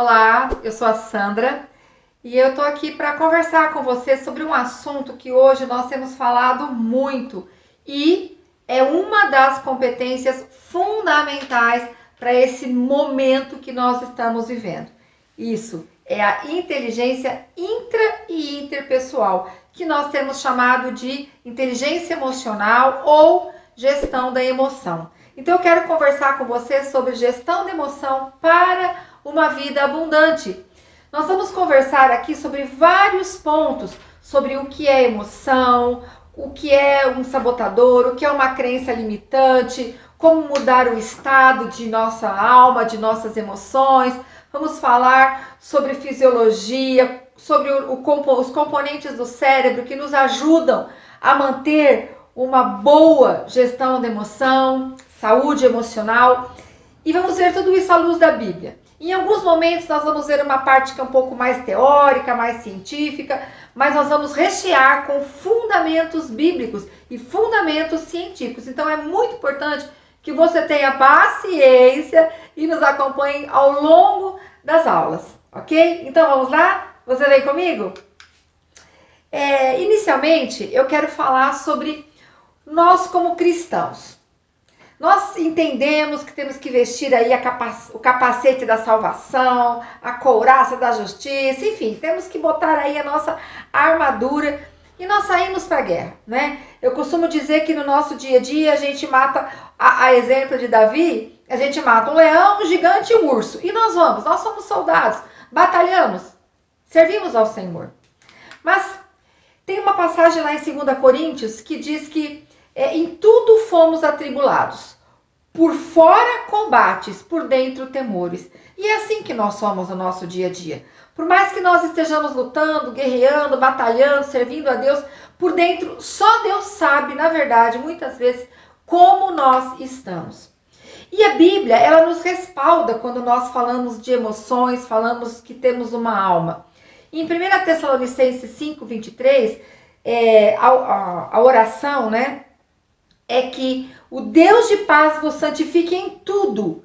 Olá, eu sou a Sandra e eu tô aqui para conversar com você sobre um assunto que hoje nós temos falado muito e é uma das competências fundamentais para esse momento que nós estamos vivendo. Isso é a inteligência intra e interpessoal, que nós temos chamado de inteligência emocional ou gestão da emoção. Então eu quero conversar com você sobre gestão da emoção para uma vida abundante. Nós vamos conversar aqui sobre vários pontos sobre o que é emoção, o que é um sabotador, o que é uma crença limitante, como mudar o estado de nossa alma, de nossas emoções. Vamos falar sobre fisiologia, sobre o, o, os componentes do cérebro que nos ajudam a manter uma boa gestão da emoção, saúde emocional. E vamos ver tudo isso à luz da Bíblia. Em alguns momentos nós vamos ver uma parte que é um pouco mais teórica, mais científica, mas nós vamos rechear com fundamentos bíblicos e fundamentos científicos. Então é muito importante que você tenha paciência e nos acompanhe ao longo das aulas, ok? Então vamos lá? Você vem comigo? É, inicialmente eu quero falar sobre nós como cristãos. Nós entendemos que temos que vestir aí o capacete da salvação, a couraça da justiça, enfim, temos que botar aí a nossa armadura e nós saímos para a guerra, né? Eu costumo dizer que no nosso dia a dia a gente mata, a, a exemplo de Davi, a gente mata um leão, um gigante e um urso. E nós vamos, nós somos soldados, batalhamos, servimos ao Senhor. Mas tem uma passagem lá em 2 Coríntios que diz que é, em tudo fomos atribulados. Por fora combates, por dentro temores. E é assim que nós somos no nosso dia a dia. Por mais que nós estejamos lutando, guerreando, batalhando, servindo a Deus, por dentro só Deus sabe, na verdade, muitas vezes, como nós estamos. E a Bíblia, ela nos respalda quando nós falamos de emoções, falamos que temos uma alma. Em 1 Tessalonicenses 5, 23, é, a, a, a oração, né? É que o Deus de paz vos santifique em tudo,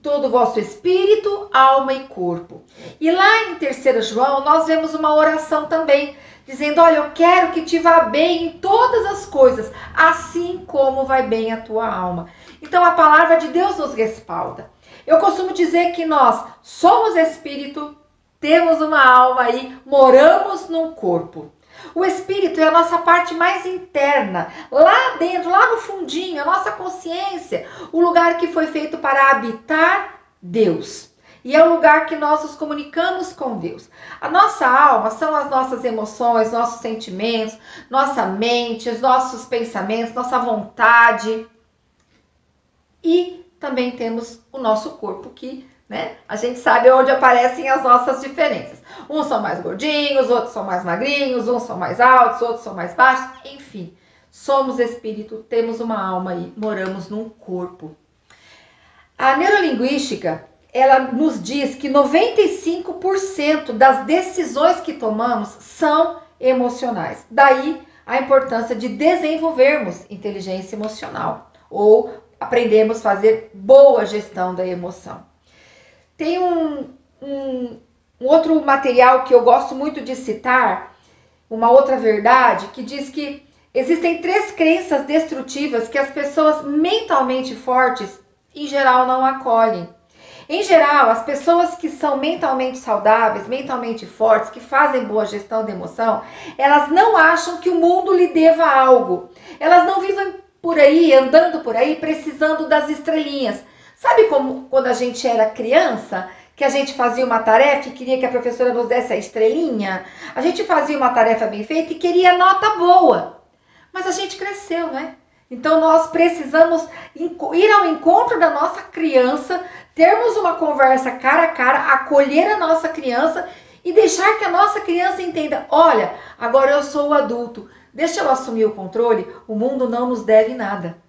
todo o vosso espírito, alma e corpo. E lá em 3 João, nós vemos uma oração também, dizendo: Olha, eu quero que te vá bem em todas as coisas, assim como vai bem a tua alma. Então a palavra de Deus nos respalda. Eu costumo dizer que nós somos espírito, temos uma alma e moramos num corpo. O espírito é a nossa parte mais interna, lá dentro, lá no fundinho, a nossa consciência, o lugar que foi feito para habitar Deus. E é o lugar que nós nos comunicamos com Deus. A nossa alma são as nossas emoções, nossos sentimentos, nossa mente, os nossos pensamentos, nossa vontade. E também temos o nosso corpo que né? A gente sabe onde aparecem as nossas diferenças. Uns são mais gordinhos, outros são mais magrinhos, uns são mais altos, outros são mais baixos, enfim. Somos espírito, temos uma alma e moramos num corpo. A neurolinguística, ela nos diz que 95% das decisões que tomamos são emocionais. Daí a importância de desenvolvermos inteligência emocional ou aprendermos a fazer boa gestão da emoção. Tem um, um, um outro material que eu gosto muito de citar, uma outra verdade, que diz que existem três crenças destrutivas que as pessoas mentalmente fortes, em geral, não acolhem. Em geral, as pessoas que são mentalmente saudáveis, mentalmente fortes, que fazem boa gestão de emoção, elas não acham que o mundo lhe deva algo. Elas não vivem por aí, andando por aí, precisando das estrelinhas. Sabe como quando a gente era criança, que a gente fazia uma tarefa e queria que a professora nos desse a estrelinha? A gente fazia uma tarefa bem feita e queria nota boa. Mas a gente cresceu, né? Então nós precisamos ir ao encontro da nossa criança, termos uma conversa cara a cara, acolher a nossa criança e deixar que a nossa criança entenda: olha, agora eu sou o adulto, deixa eu assumir o controle, o mundo não nos deve nada.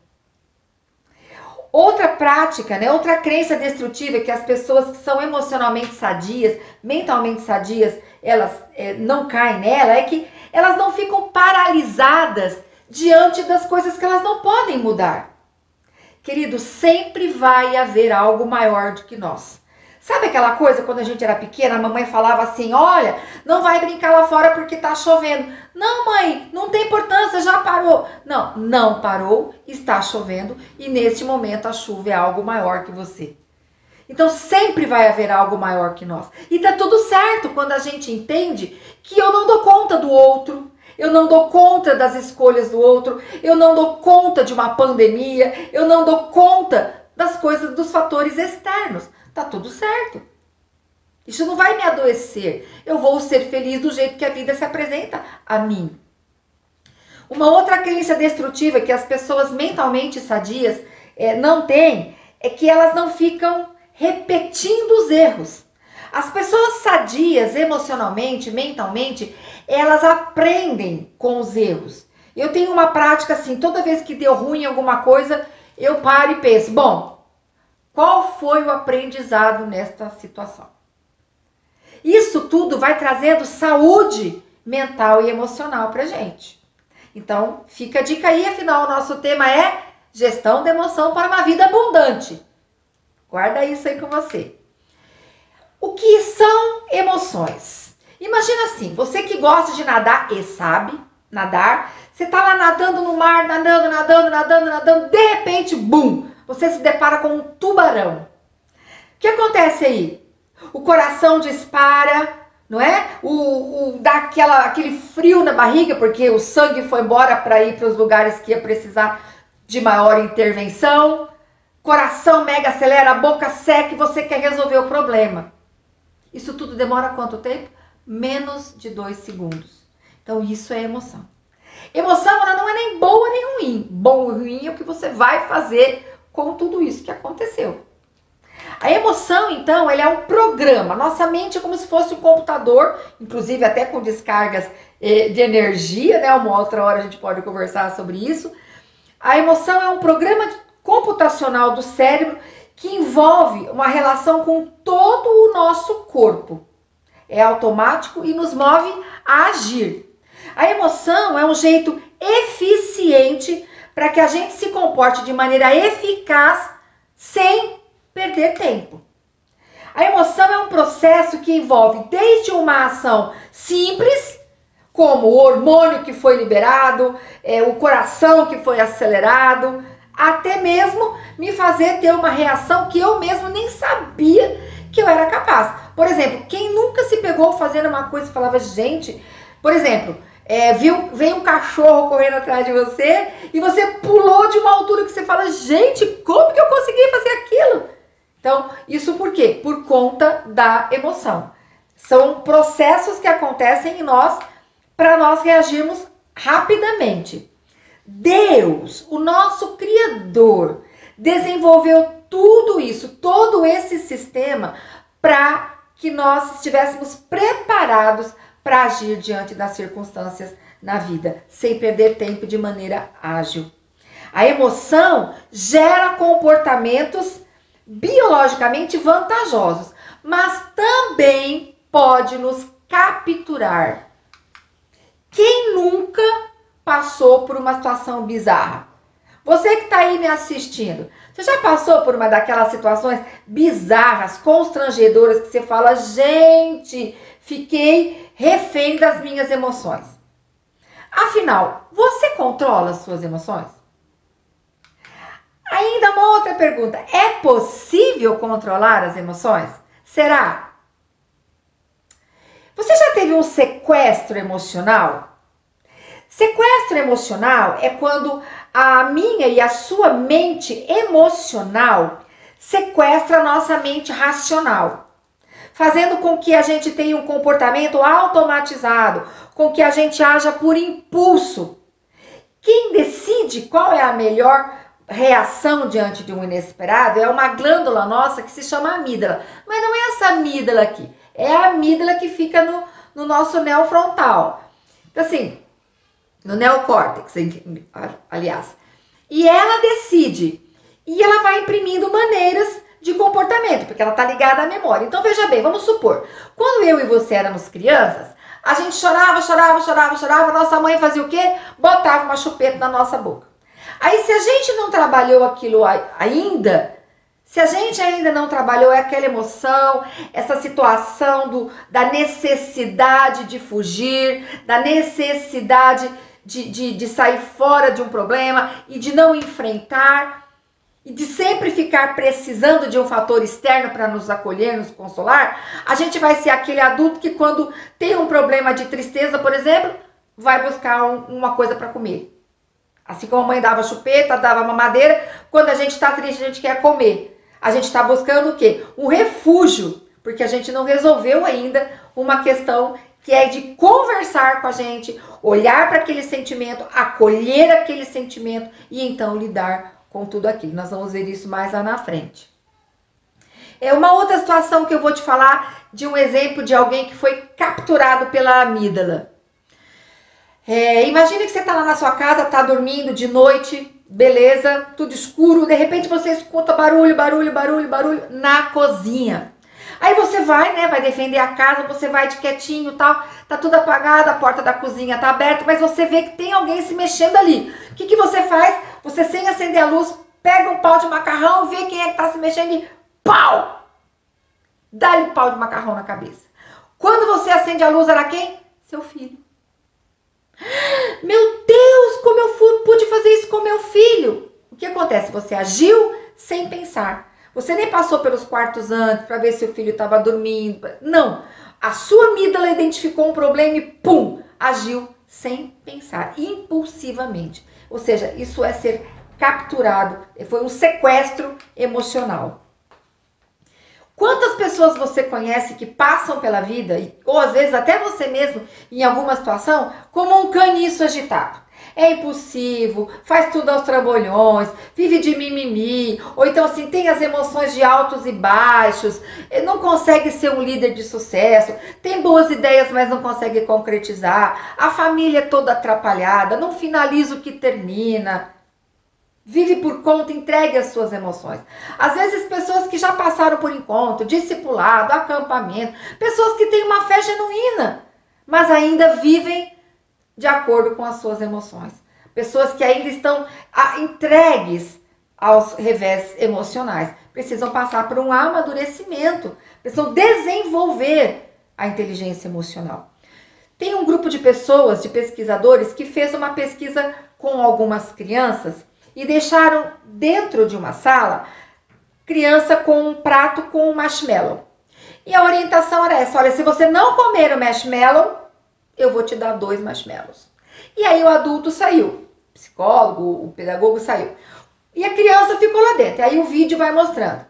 Outra prática, né, outra crença destrutiva que as pessoas que são emocionalmente sadias, mentalmente sadias, elas é, não caem nela, é que elas não ficam paralisadas diante das coisas que elas não podem mudar. Querido, sempre vai haver algo maior do que nós. Sabe aquela coisa quando a gente era pequena, a mamãe falava assim: olha, não vai brincar lá fora porque tá chovendo. Não, mãe, importância, já parou. Não, não parou, está chovendo e neste momento a chuva é algo maior que você. Então sempre vai haver algo maior que nós. E tá tudo certo quando a gente entende que eu não dou conta do outro, eu não dou conta das escolhas do outro, eu não dou conta de uma pandemia, eu não dou conta das coisas, dos fatores externos tá tudo certo. Isso não vai me adoecer. Eu vou ser feliz do jeito que a vida se apresenta a mim. Uma outra crença destrutiva que as pessoas mentalmente sadias é, não têm é que elas não ficam repetindo os erros. As pessoas sadias emocionalmente, mentalmente, elas aprendem com os erros. Eu tenho uma prática assim, toda vez que deu ruim alguma coisa, eu paro e penso, bom, qual foi o aprendizado nesta situação? Isso tudo vai trazendo saúde mental e emocional para gente. Então, fica a dica aí, afinal, o nosso tema é gestão de emoção para uma vida abundante. Guarda isso aí com você. O que são emoções? Imagina assim, você que gosta de nadar e sabe nadar, você tá lá nadando no mar, nadando, nadando, nadando, nadando, de repente, bum, você se depara com um tubarão. O que acontece aí? O coração dispara, não é? O, o dá aquela, aquele frio na barriga, porque o sangue foi embora para ir para os lugares que ia precisar de maior intervenção. Coração mega acelera, a boca seca e você quer resolver o problema. Isso tudo demora quanto tempo? Menos de dois segundos. Então, isso é emoção. Emoção, ela não é nem boa nem ruim. Bom ou ruim é o que você vai fazer com tudo isso que aconteceu. A emoção, então, ele é um programa. Nossa mente é como se fosse um computador, inclusive até com descargas eh, de energia, né? Uma outra hora a gente pode conversar sobre isso. A emoção é um programa computacional do cérebro que envolve uma relação com todo o nosso corpo. É automático e nos move a agir. A emoção é um jeito eficiente para que a gente se comporte de maneira eficaz sem perder tempo. A emoção é um processo que envolve desde uma ação simples, como o hormônio que foi liberado, é, o coração que foi acelerado, até mesmo me fazer ter uma reação que eu mesmo nem sabia que eu era capaz. Por exemplo, quem nunca se pegou fazendo uma coisa e falava, gente, por exemplo, é, viu, veio um cachorro correndo atrás de você e você pulou de uma altura que você fala, gente, como que eu consegui fazer aquilo? Então, isso por quê? Por conta da emoção. São processos que acontecem em nós para nós reagirmos rapidamente. Deus, o nosso Criador, desenvolveu tudo isso, todo esse sistema para que nós estivéssemos preparados para agir diante das circunstâncias na vida, sem perder tempo de maneira ágil. A emoção gera comportamentos biologicamente vantajosos, mas também pode nos capturar. Quem nunca passou por uma situação bizarra? Você que está aí me assistindo, você já passou por uma daquelas situações bizarras, constrangedoras, que você fala, gente, fiquei refém das minhas emoções. Afinal, você controla as suas emoções? Outra pergunta: é possível controlar as emoções? Será? Você já teve um sequestro emocional? Sequestro emocional é quando a minha e a sua mente emocional sequestra a nossa mente racional fazendo com que a gente tenha um comportamento automatizado, com que a gente haja por impulso. Quem decide qual é a melhor reação diante de um inesperado é uma glândula nossa que se chama amígdala. Mas não é essa amígdala aqui, é a amígdala que fica no, no nosso neofrontal. Então, assim, no neocórtex, aliás. E ela decide. E ela vai imprimindo maneiras de comportamento, porque ela está ligada à memória. Então veja bem, vamos supor, quando eu e você éramos crianças, a gente chorava, chorava, chorava, chorava, nossa mãe fazia o quê? Botava uma chupeta na nossa boca. Aí se a gente não trabalhou aquilo ainda, Se a gente ainda não trabalhou é aquela emoção, essa situação do, da necessidade de fugir, da necessidade de, de, de sair fora de um problema e de não enfrentar, e de sempre ficar precisando de um fator externo para nos acolher, nos consolar, a gente vai ser aquele adulto que, quando tem um problema de tristeza, por exemplo, vai buscar um, uma coisa para comer. Assim como a mãe dava chupeta, dava mamadeira, quando a gente está triste, a gente quer comer. A gente está buscando o quê? Um refúgio, porque a gente não resolveu ainda uma questão que é de conversar com a gente, olhar para aquele sentimento, acolher aquele sentimento e então lidar com tudo aquilo. Nós vamos ver isso mais lá na frente. É uma outra situação que eu vou te falar de um exemplo de alguém que foi capturado pela amígdala. É, imagine que você está lá na sua casa, está dormindo de noite, beleza, tudo escuro, de repente você escuta barulho, barulho, barulho, barulho na cozinha. Aí você vai, né, vai defender a casa, você vai de quietinho tal, tá tudo apagado, a porta da cozinha tá aberta, mas você vê que tem alguém se mexendo ali. O que, que você faz? Você, sem acender a luz, pega um pau de macarrão, vê quem é que tá se mexendo e pau! Dá-lhe pau de macarrão na cabeça. Quando você acende a luz, era quem? Seu filho. Meu Deus, como eu pude fazer isso com meu filho? O que acontece? Você agiu sem pensar. Você nem passou pelos quartos antes para ver se o filho estava dormindo. Não. A sua amígdala identificou um problema e pum, agiu sem pensar, impulsivamente. Ou seja, isso é ser capturado, foi um sequestro emocional. Quantas pessoas você conhece que passam pela vida, ou às vezes até você mesmo, em alguma situação, como um caniço agitado? É impulsivo, faz tudo aos trambolhões, vive de mimimi, ou então assim, tem as emoções de altos e baixos, não consegue ser um líder de sucesso, tem boas ideias, mas não consegue concretizar, a família é toda atrapalhada, não finaliza o que termina Vive por conta, entregue as suas emoções. Às vezes, pessoas que já passaram por encontro, discipulado, acampamento, pessoas que têm uma fé genuína, mas ainda vivem de acordo com as suas emoções. Pessoas que ainda estão entregues aos revés emocionais. Precisam passar por um amadurecimento, precisam desenvolver a inteligência emocional. Tem um grupo de pessoas, de pesquisadores, que fez uma pesquisa com algumas crianças e deixaram dentro de uma sala criança com um prato com marshmallow. E a orientação era essa: olha, se você não comer o marshmallow, eu vou te dar dois marshmallows. E aí o adulto saiu, o psicólogo, o pedagogo saiu. E a criança ficou lá dentro. E aí o vídeo vai mostrando.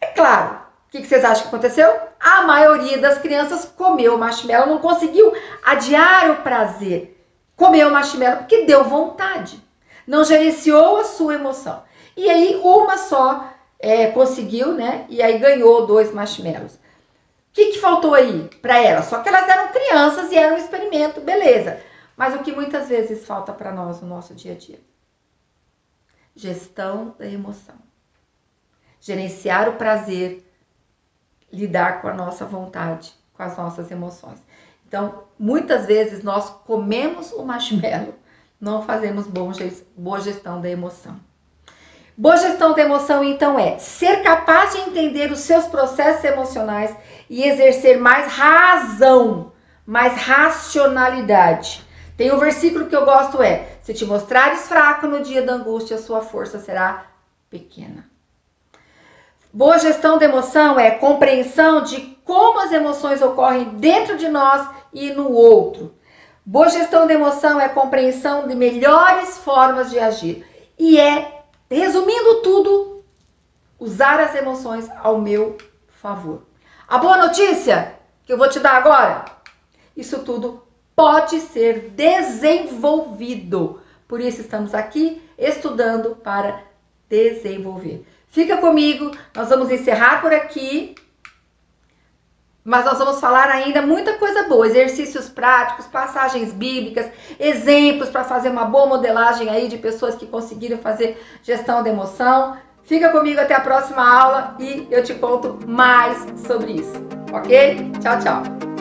É claro, o que, vocês acham que aconteceu? A maioria das crianças comeu o marshmallow, não conseguiu adiar o prazer. Comeu o marshmallow porque deu vontade não gerenciou a sua emoção. E aí uma só é, conseguiu, né? E aí ganhou dois marshmallows. O que, que faltou aí para ela? Só que elas eram crianças e era um experimento, beleza. Mas o que muitas vezes falta para nós no nosso dia a dia? Gestão da emoção. Gerenciar o prazer, lidar com a nossa vontade, com as nossas emoções. Então, muitas vezes nós comemos o marshmallow não fazemos boa gestão da emoção. Boa gestão da emoção, então, é ser capaz de entender os seus processos emocionais e exercer mais razão, mais racionalidade. Tem um versículo que eu gosto é: se te mostrares fraco no dia da angústia, sua força será pequena. Boa gestão da emoção é compreensão de como as emoções ocorrem dentro de nós e no outro. Boa gestão da emoção é compreensão de melhores formas de agir. E é, resumindo tudo, usar as emoções ao meu favor. A boa notícia que eu vou te dar agora, isso tudo pode ser desenvolvido. Por isso estamos aqui estudando para desenvolver. Fica comigo, nós vamos encerrar por aqui mas nós vamos falar ainda muita coisa boa, exercícios práticos, passagens bíblicas, exemplos para fazer uma boa modelagem aí de pessoas que conseguiram fazer gestão da emoção. Fica comigo até a próxima aula e eu te conto mais sobre isso, ok? Tchau, tchau!